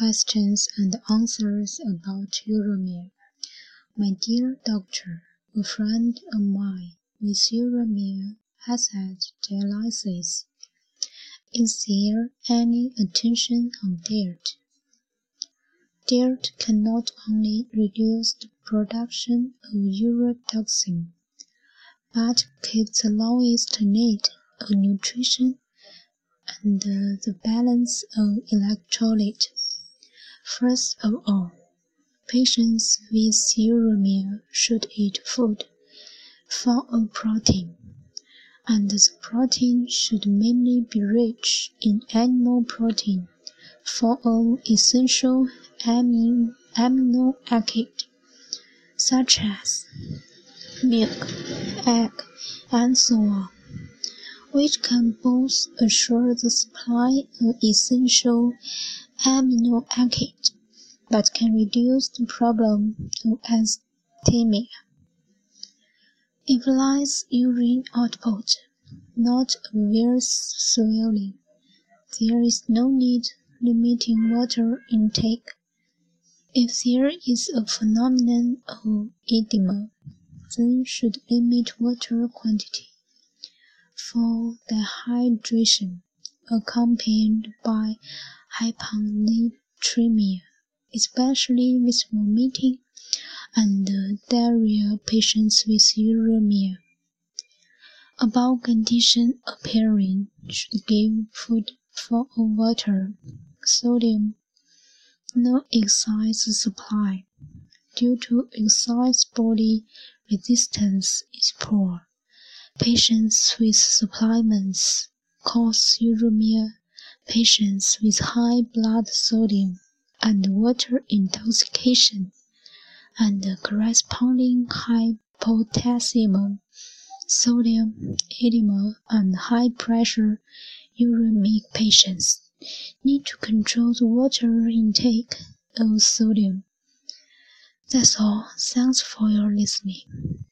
questions and answers about uremia. My dear doctor, a friend of mine with uremia has had dialysis. Is there any attention on diet? Diet can not only reduce the production of ureotoxin, but keep the lowest need of nutrition and the balance of electrolyte. First of all, patients with uremia should eat food full of protein, and the protein should mainly be rich in animal protein, for of essential amino, acids such as milk, egg, and so on which can both assure the supply of essential amino acids but can reduce the problem of asthenia. If less urine output, not obvious swelling, there is no need limiting water intake. If there is a phenomenon of edema, then should limit water quantity for dehydration accompanied by hyponatremia, especially with vomiting and diarrhea patients with uremia. A bowel condition appearing should give food for water, sodium, no exercise supply, due to exercise body resistance is poor. Patients with supplements cause uremia. Patients with high blood sodium and water intoxication and corresponding high potassium, sodium, edema, and high pressure uremic patients need to control the water intake of sodium. That's all. Thanks for your listening.